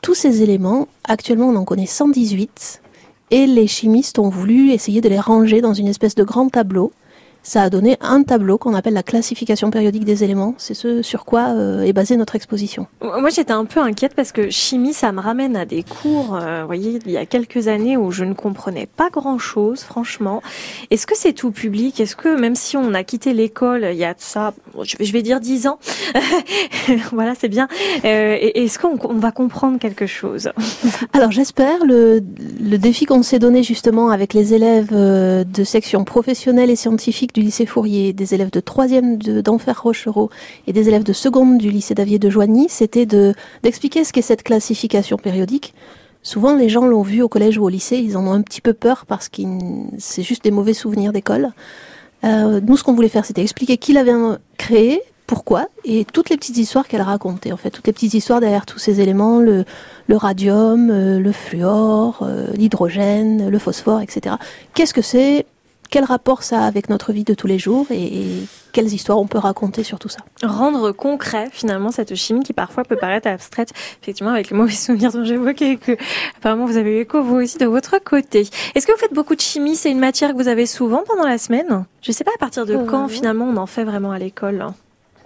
Speaker 18: Tous ces éléments, actuellement on en connaît 118, et les chimistes ont voulu essayer de les ranger dans une espèce de grand tableau. Ça a donné un tableau qu'on appelle la classification périodique des éléments. C'est ce sur quoi euh, est basée notre exposition.
Speaker 3: Moi, j'étais un peu inquiète parce que chimie, ça me ramène à des cours, euh, vous voyez, il y a quelques années où je ne comprenais pas grand-chose, franchement. Est-ce que c'est tout public? Est-ce que même si on a quitté l'école il y a ça, je vais, dire 10 ans, [laughs] voilà, c'est bien, euh, est-ce qu'on on va comprendre quelque chose? [laughs]
Speaker 18: Alors j'espère le, le défi qu'on s'est donné justement avec les élèves de section professionnelle et scientifique du lycée Fourier, des élèves de troisième de- d'Enfer Rochereau et des élèves de seconde du lycée Davier de Joigny, c'était de d'expliquer ce qu'est cette classification périodique. Souvent les gens l'ont vu au collège ou au lycée, ils en ont un petit peu peur parce que c'est juste des mauvais souvenirs d'école. Euh, nous ce qu'on voulait faire c'était expliquer qui l'avait créé, pourquoi et toutes les petites histoires qu'elle racontait en fait, toutes les petites histoires derrière tous ces éléments, le, le radium, euh, le fluor, euh, l'hydrogène, le phosphore, etc. Qu'est-ce que c'est Quel rapport ça a avec notre vie de tous les jours et, et quelles histoires on peut raconter sur tout ça?
Speaker 3: Rendre concret finalement cette chimie qui parfois peut paraître abstraite, effectivement avec les mauvais [laughs] souvenirs dont j'évoquais et que apparemment vous avez eu écho vous aussi de votre côté. Est-ce que vous faites beaucoup de chimie? C'est une matière que vous avez souvent pendant la semaine? Je sais pas à partir de
Speaker 18: Euh,
Speaker 3: quand
Speaker 18: oui.
Speaker 3: finalement on en fait vraiment à l'école.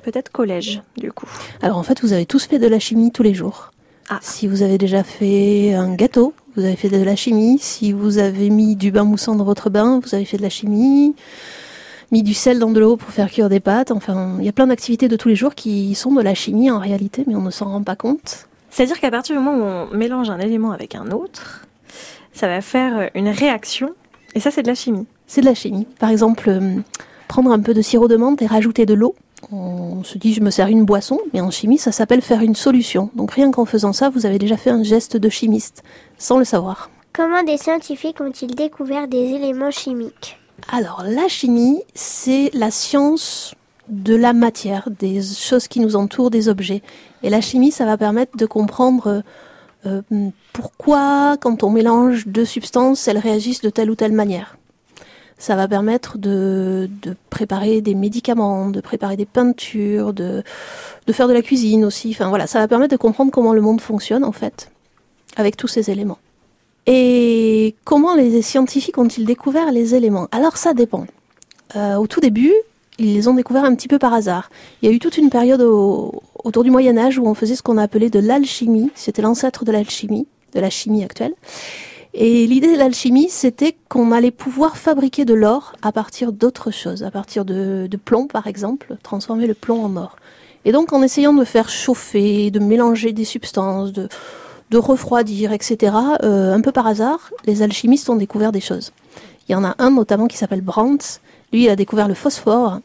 Speaker 3: Peut-être collège du coup.
Speaker 18: Alors en fait, vous avez tous fait de la chimie tous les jours. Si vous avez déjà fait un gâteau, vous avez fait de la chimie. Si vous avez mis du bain moussant dans votre bain, vous avez fait de la chimie. Mis du sel dans de l'eau pour faire cuire des pâtes. Enfin, il y a plein d'activités de tous les jours qui sont de la chimie en réalité, mais on ne s'en rend pas compte.
Speaker 3: C'est-à-dire qu'à partir du moment où on mélange un élément avec un autre, ça va faire une réaction. Et ça, c'est de la chimie.
Speaker 18: C'est de la chimie. Par exemple, euh, prendre un peu de sirop de menthe et rajouter de l'eau. On se dit je me sers une boisson, mais en chimie ça s'appelle faire une solution. Donc rien qu'en faisant ça, vous avez déjà fait un geste de chimiste, sans le savoir.
Speaker 12: Comment des scientifiques ont-ils découvert des éléments chimiques?
Speaker 18: Alors la chimie, c'est la science de la matière, des choses qui nous entourent, des objets. Et la chimie, ça va permettre de comprendre euh, pourquoi, quand on mélange deux substances, elles réagissent de telle ou telle manière. Ça va permettre de, préparer des médicaments, de préparer des peintures, de, faire de la cuisine aussi. Enfin voilà, ça va permettre de comprendre comment le monde fonctionne en fait, avec tous ces éléments. Et comment les scientifiques ont-ils découvert les éléments? Alors ça dépend. Euh, au tout début, ils les ont découverts un petit peu par hasard. Il y a eu toute une période au, autour du Moyen Âge où on faisait ce qu'on appelait de l'alchimie. C'était l'ancêtre de l'alchimie, de la chimie actuelle. Et l'idée de l'alchimie, c'était qu'on allait pouvoir fabriquer de l'or à partir d'autres choses, à partir de, plomb par exemple, transformer le plomb en or. Et donc en essayant de faire chauffer, de mélanger des substances, de, de refroidir, etc., euh, un peu par hasard, les alchimistes ont découvert des choses. Il y en a un notamment qui s'appelle Brandt. Lui, il a découvert le phosphore.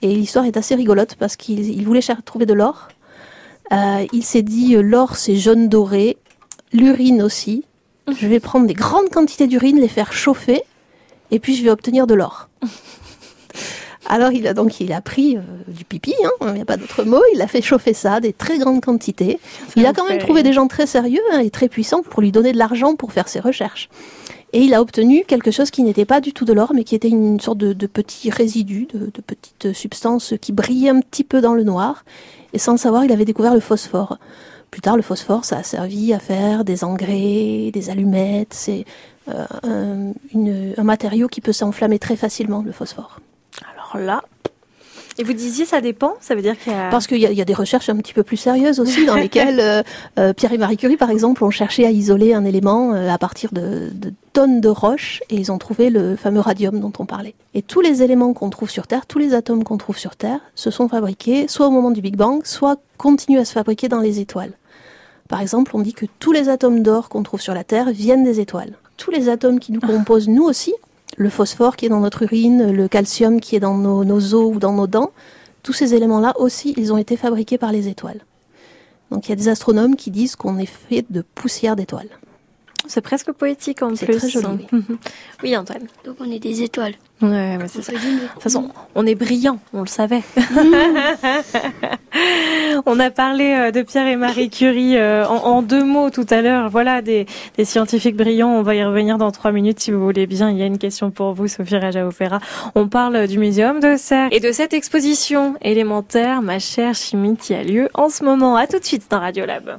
Speaker 18: Et l'histoire est assez rigolote parce qu'il voulait trouver de l'or. Euh, il s'est dit, euh, l'or c'est jaune doré, l'urine aussi, je vais prendre des grandes quantités d'urine, les faire chauffer, et puis je vais obtenir de l'or. [laughs] Alors il a donc il a pris euh, du pipi, hein, il n'y a pas d'autre mot, il a fait chauffer ça, des très grandes quantités. Ça il a quand même trouvé des gens très sérieux hein, et très puissants pour lui donner de l'argent pour faire ses recherches. Et il a obtenu quelque chose qui n'était pas du tout de l'or, mais qui était une sorte de, de petit résidu, de, de petites substances qui brillaient un petit peu dans le noir. Et sans le savoir, il avait découvert le phosphore. Plus tard, le phosphore, ça a servi à faire des engrais, des allumettes. C'est euh, un, une, un matériau qui peut s'enflammer très facilement, le phosphore.
Speaker 3: Alors là, et vous disiez ça dépend, ça veut dire qu'il y a...
Speaker 18: Parce qu'il y, y, a des recherches un petit peu plus sérieuses aussi, dans [laughs] lesquelles euh, euh, Pierre et Marie Curie, par exemple, ont cherché à isoler un élément euh, à partir de, de, tonnes de roches, et ils ont trouvé le fameux radium dont on parlait. Et tous les éléments qu'on trouve sur Terre, tous les atomes qu'on trouve sur Terre, se sont fabriqués soit au moment du Big Bang, soit continuent à se fabriquer dans les étoiles. Par exemple, on dit que tous les atomes d'or qu'on trouve sur la Terre viennent des étoiles. Tous les atomes qui nous composent, nous aussi, le phosphore qui est dans notre urine, le calcium qui est dans nos, nos os ou dans nos dents, tous ces éléments-là aussi, ils ont été fabriqués par les étoiles. Donc il y a des astronomes qui disent qu'on est fait de poussière d'étoiles.
Speaker 3: C'est presque poétique en plus.
Speaker 18: C'est très joli. [laughs]
Speaker 3: Oui. Antoine.
Speaker 16: Donc on est des étoiles.
Speaker 3: Ouais, ouais c'est ça. De toute façon, on est brillant, on le savait. [laughs] on a parlé de Pierre et Marie Curie en, en deux mots tout à l'heure. Voilà, des, des, scientifiques brillants. On va y revenir dans trois minutes si vous voulez bien. Il y a une question pour vous, Sophie Rajaofera. On parle du muséum de Serre et de cette exposition élémentaire, ma chère chimie, qui a lieu en ce moment. À tout de suite dans Radiolab.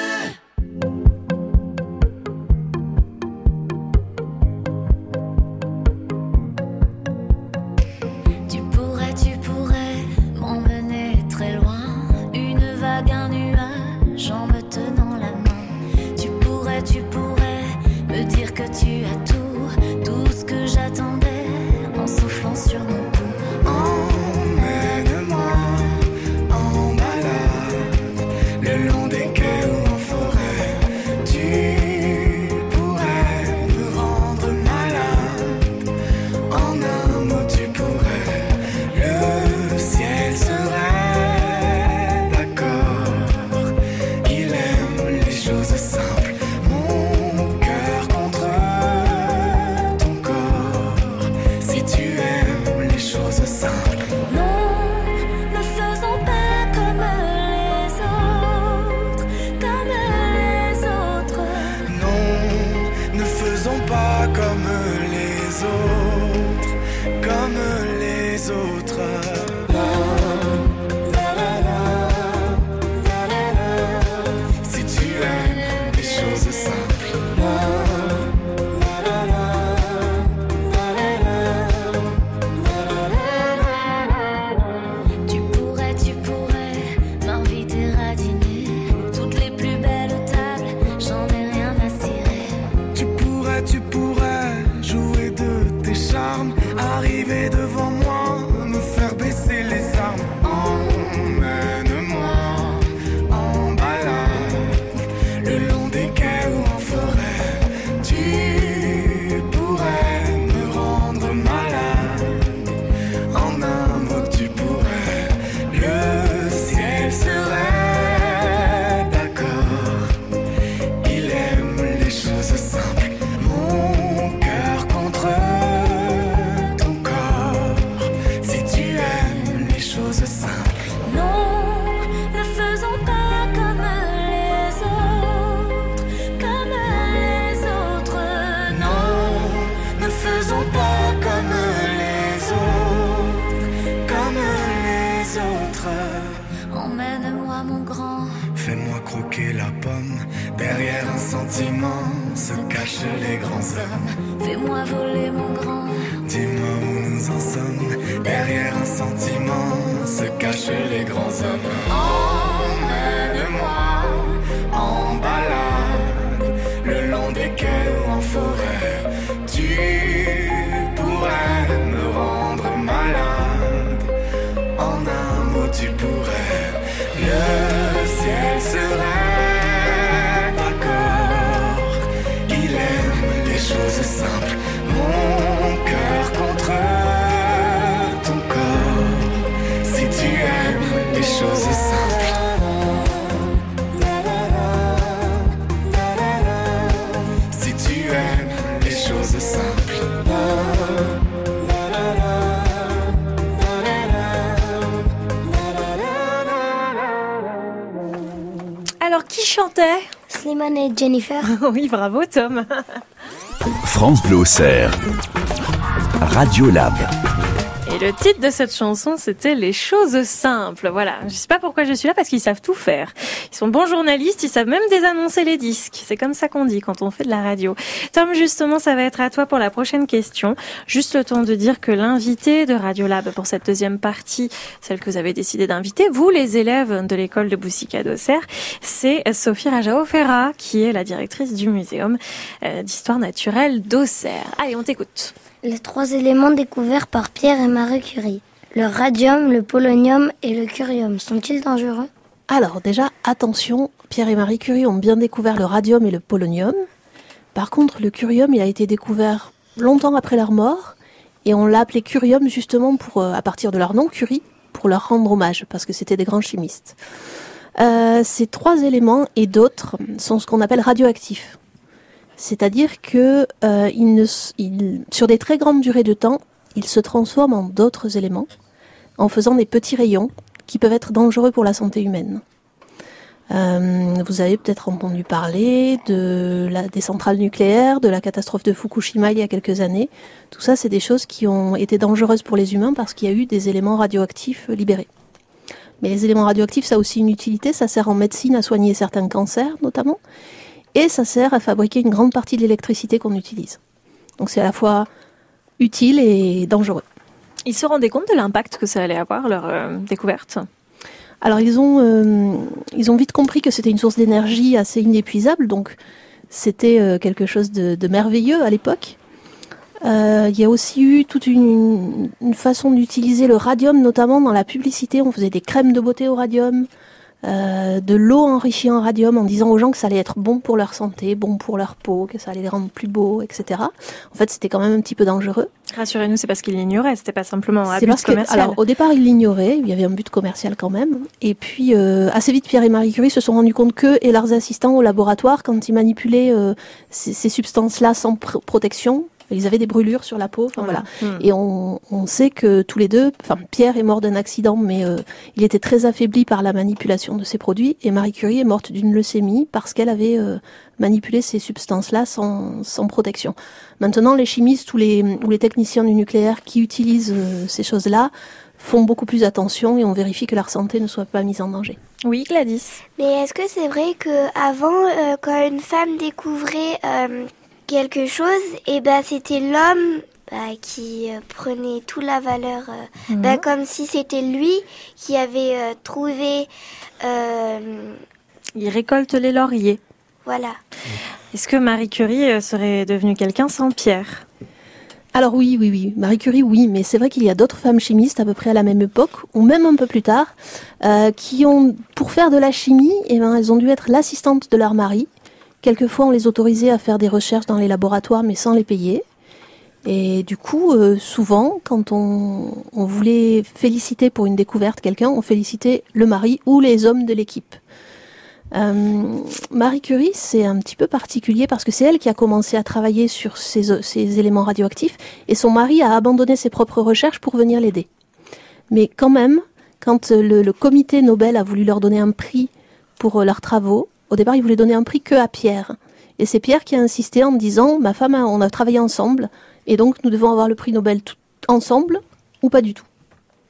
Speaker 19: Se cachent les grands hommes.
Speaker 3: Chantait
Speaker 17: Slimane et Jennifer. [laughs]
Speaker 3: oui, bravo Tom.
Speaker 1: France Bleu Auxerre. Radio Lab.
Speaker 3: Le titre de cette chanson, c'était Les choses simples. Voilà. Je sais pas pourquoi je suis là, parce qu'ils savent tout faire. Ils sont bons journalistes, ils savent même désannoncer les disques. C'est comme ça qu'on dit quand on fait de la radio. Tom, justement, ça va être à toi pour la prochaine question. Juste le temps de dire que l'invité de Radio Lab pour cette deuxième partie, celle que vous avez décidé d'inviter, vous, les élèves de l'école de Boussica d'Auxerre, c'est Sophie Rajao Ferra, qui est la directrice du muséum euh, d'histoire naturelle d'Auxerre. Allez, on t'écoute.
Speaker 17: Les trois éléments découverts par Pierre et Marie Curie. Le radium, le polonium et le curium sont-ils dangereux?
Speaker 18: Alors déjà, attention, Pierre et Marie Curie ont bien découvert le radium et le polonium. Par contre, le curium, il a été découvert longtemps après leur mort, et on l'a appelé curium justement pour, euh, à partir de leur nom, Curie, pour leur rendre hommage, parce que c'était des grands chimistes. Euh, ces trois éléments et d'autres sont ce qu'on appelle radioactifs. C'est-à-dire que euh, sur des très grandes durées de temps, ils se transforment en d'autres éléments, en faisant des petits rayons qui peuvent être dangereux pour la santé humaine. Euh, vous avez peut-être entendu parler des centrales nucléaires, de la catastrophe de Fukushima il y a quelques années. Tout ça, c'est des choses qui ont été dangereuses pour les humains parce qu'il y a eu des éléments radioactifs libérés. Mais les éléments radioactifs, ça a aussi une utilité. Ça sert en médecine à soigner certains cancers, notamment. Et ça sert à fabriquer une grande partie de l'électricité qu'on utilise. Donc c'est à la fois utile et dangereux.
Speaker 3: Ils se rendaient compte de l'impact que ça allait avoir, leur euh, découverte?
Speaker 18: Alors ils ont, euh, ils ont vite compris que c'était une source d'énergie assez inépuisable, donc c'était euh, quelque chose de, de merveilleux à l'époque. Il y a aussi eu toute une, une façon d'utiliser le radium, notamment dans la publicité. On faisait des crèmes de beauté au radium, euh, de l'eau enrichie en radium, en disant aux gens que ça allait être bon pour leur santé, bon pour leur peau, que ça allait les rendre plus beaux, etc. En fait, c'était quand même un petit peu dangereux.
Speaker 3: Rassurez-nous, c'est parce qu'ils l'ignoraient, c'était pas simplement un but
Speaker 18: parce que,
Speaker 3: commercial.
Speaker 18: alors, au départ, ils l'ignoraient. Il y avait un but commercial quand même. Et puis, euh, assez vite, Pierre et Marie Curie se sont rendus compte qu'eux et leurs assistants au laboratoire, quand ils manipulaient euh, ces, ces substances-là sans pr- protection, ils avaient des brûlures sur la peau. Enfin, voilà.
Speaker 3: Voilà. Hmm.
Speaker 18: Et on, on sait que tous les deux, enfin, Pierre est mort d'un accident, mais euh, il était très affaibli par la manipulation de ces produits. Et Marie Curie est morte d'une leucémie parce qu'elle avait euh, manipulé ces substances-là sans, sans protection. Maintenant, les chimistes ou les, ou les techniciens du nucléaire qui utilisent euh, ces choses-là font beaucoup plus attention et on vérifie que leur santé ne soit pas mise en danger.
Speaker 3: Oui, Gladys.
Speaker 9: Mais est-ce que c'est vrai que avant, euh, quand une femme découvrait euh, quelque chose, et ben c'était l'homme bah, qui euh, prenait toute la valeur, euh,
Speaker 3: Mhm.
Speaker 9: bah, comme si c'était lui qui avait euh, trouvé, euh,
Speaker 3: Ils récoltent les lauriers.
Speaker 9: voilà.
Speaker 3: Est-ce que Marie Curie serait devenue quelqu'un sans Pierre?
Speaker 18: Alors oui, oui, oui. Marie Curie, oui, mais c'est vrai qu'il y a d'autres femmes chimistes à peu près à la même époque, ou même un peu plus tard, euh, qui ont, pour faire de la chimie, eh ben, elles ont dû être l'assistante de leur mari. Quelquefois, on les autorisait à faire des recherches dans les laboratoires, mais sans les payer. Et du coup, euh, souvent, quand on, voulait féliciter pour une découverte quelqu'un, on félicitait le mari ou les hommes de l'équipe. Euh, Marie Curie, c'est un petit peu particulier parce que c'est elle qui a commencé à travailler sur ces, éléments radioactifs et son mari a abandonné ses propres recherches pour venir l'aider. Mais quand même, quand le, le, comité Nobel a voulu leur donner un prix pour leurs travaux, au départ, il voulait donner un prix que à Pierre. Et c'est Pierre qui a insisté en disant, ma femme, on a travaillé ensemble et donc nous devons avoir le prix Nobel tout ensemble ou pas du tout.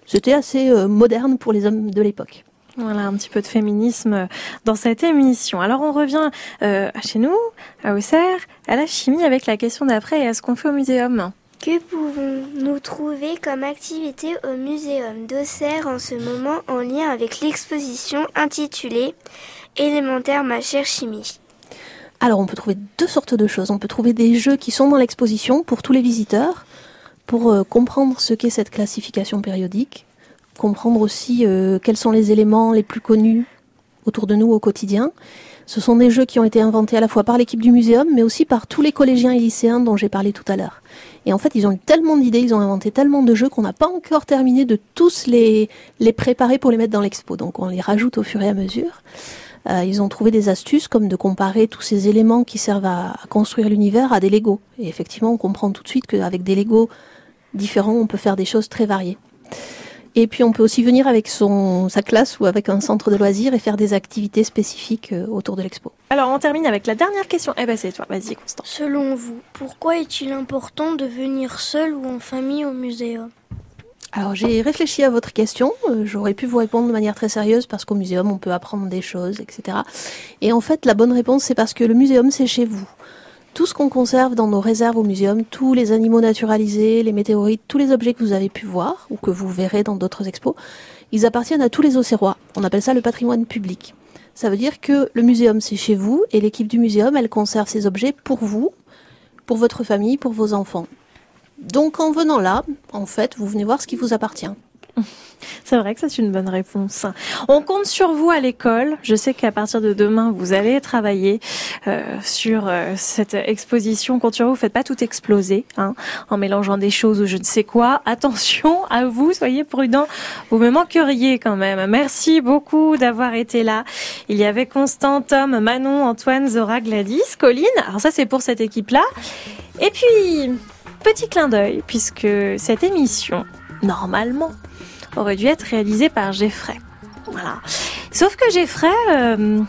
Speaker 18: C'était assez euh, moderne pour les hommes de l'époque.
Speaker 3: Voilà, un petit peu de féminisme dans cette émission. Alors on revient euh, chez nous, à Auxerre, à la chimie avec la question d'après et à ce qu'on fait au muséum?
Speaker 9: Que pouvons-nous trouver comme activité au muséum d'Auxerre en ce moment en lien avec l'exposition intitulée Élémentaire ma chère chimie
Speaker 18: Alors on peut trouver deux sortes de choses. On peut trouver des jeux qui sont dans l'exposition pour tous les visiteurs, pour euh, comprendre ce qu'est cette classification périodique comprendre aussi euh, quels sont les éléments les plus connus autour de nous au quotidien. Ce sont des jeux qui ont été inventés à la fois par l'équipe du muséum, mais aussi par tous les collégiens et lycéens dont j'ai parlé tout à l'heure. Et en fait, ils ont eu tellement d'idées, ils ont inventé tellement de jeux qu'on n'a pas encore terminé de tous les, les préparer pour les mettre dans l'expo. Donc on les rajoute au fur et à mesure. Euh, ils ont trouvé des astuces comme de comparer tous ces éléments qui servent à, à construire l'univers à des Legos. Et effectivement, on comprend tout de suite qu'avec des Legos différents, on peut faire des choses très variées. Et puis on peut aussi venir avec son, sa classe ou avec un centre de loisirs et faire des activités spécifiques euh, autour de l'expo.
Speaker 3: Alors on termine avec la dernière question. Eh ben c'est toi, vas-y Constant.
Speaker 9: Selon vous, pourquoi est-il important de venir seul ou en famille au muséum?
Speaker 18: Alors j'ai réfléchi à votre question, euh, j'aurais pu vous répondre de manière très sérieuse parce qu'au muséum on peut apprendre des choses, etc. Et en fait la bonne réponse c'est parce que le muséum c'est chez vous tout ce qu'on conserve dans nos réserves au muséum, tous les animaux naturalisés, les météorites, tous les objets que vous avez pu voir ou que vous verrez dans d'autres expos, ils appartiennent à tous les Auxerrois. On appelle ça le patrimoine public. Ça veut dire que le muséum, c'est chez vous et l'équipe du muséum, elle conserve ces objets pour vous, pour votre famille, pour vos enfants. Donc en venant là, en fait, vous venez voir ce qui vous appartient. [laughs]
Speaker 3: C'est vrai que c'est une bonne réponse. On compte sur vous à l'école. Je sais qu'à partir de demain, vous allez travailler euh, sur euh, cette exposition. Compte sur vous, faites pas tout exploser hein, en mélangeant des choses ou je ne sais quoi. [laughs] Attention à vous, soyez prudents. Vous me manqueriez quand même. Merci beaucoup d'avoir été là. Il y avait Constant, Tom, Manon, Antoine, Zora, Gladys, Colline. Alors ça, c'est pour cette équipe-là. Et puis, petit clin d'œil, puisque cette émission, normalement, aurait dû être réalisé par Jeffrey. Voilà. Sauf que Jeffrey euh,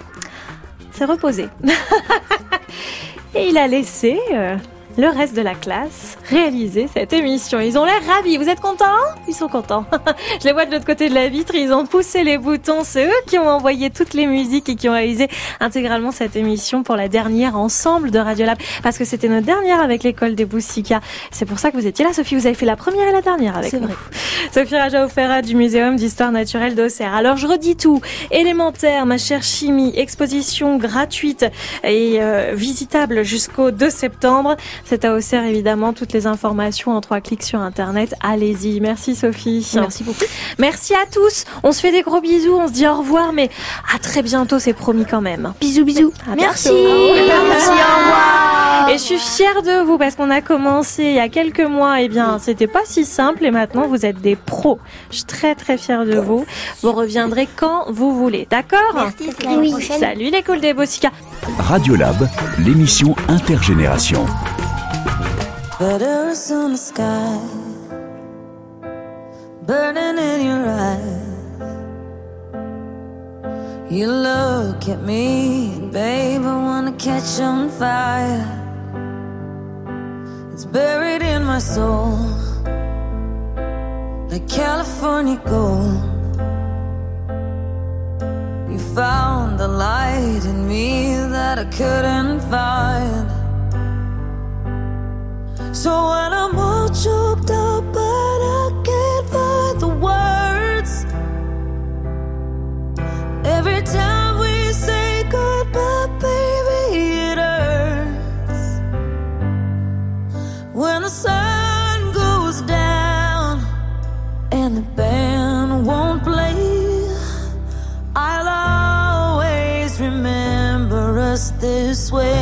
Speaker 3: s'est reposé. [laughs] Et il a laissé euh, le reste de la classe réaliser cette émission. Ils ont l'air ravis. Vous êtes contents? Ils sont contents. [laughs] Je les vois de l'autre côté de la vitre. Ils ont poussé les boutons. C'est eux qui ont envoyé toutes les musiques et qui ont réalisé intégralement cette émission pour la dernière ensemble de Radiolab. Parce que c'était notre dernière avec l'école des Boussica. C'est pour ça que vous étiez là, Sophie. Vous avez fait la première et la dernière avec nous. Vrai. [laughs] Sophie Raja Ofera du Muséum d'Histoire Naturelle d'Auxerre. Alors je redis tout. Élémentaire, ma chère chimie, exposition gratuite et euh, visitable jusqu'au 2 septembre. C'est à Auxerre évidemment toutes les informations en trois clics sur internet. Allez-y. Merci Sophie.
Speaker 18: Merci beaucoup.
Speaker 3: Merci à tous. On se fait des gros bisous. On se dit au revoir, mais à très bientôt, c'est promis quand même.
Speaker 9: Bisous, bisous.
Speaker 3: À
Speaker 9: Merci.
Speaker 3: Merci. Au revoir. Et je suis fière de vous parce qu'on a commencé il y a quelques mois. Et eh bien, c'était pas si simple et maintenant vous êtes des pros. Je suis très très fière de vous. Vous reviendrez quand vous voulez. D'accord
Speaker 9: Merci.
Speaker 3: Oui. Salut l'école des Bossica.
Speaker 1: Radiolab, l'émission intergénération.
Speaker 20: Letters on the sky, burning in your eyes. You look at me, babe, I wanna catch on fire. It's buried in my soul, like California gold. You found the light in me that I couldn't find. So when I'm all choked up, but I can't find the words. Every time we say goodbye, baby, it hurts. When the sun goes down and the band won't play, I'll always remember us this way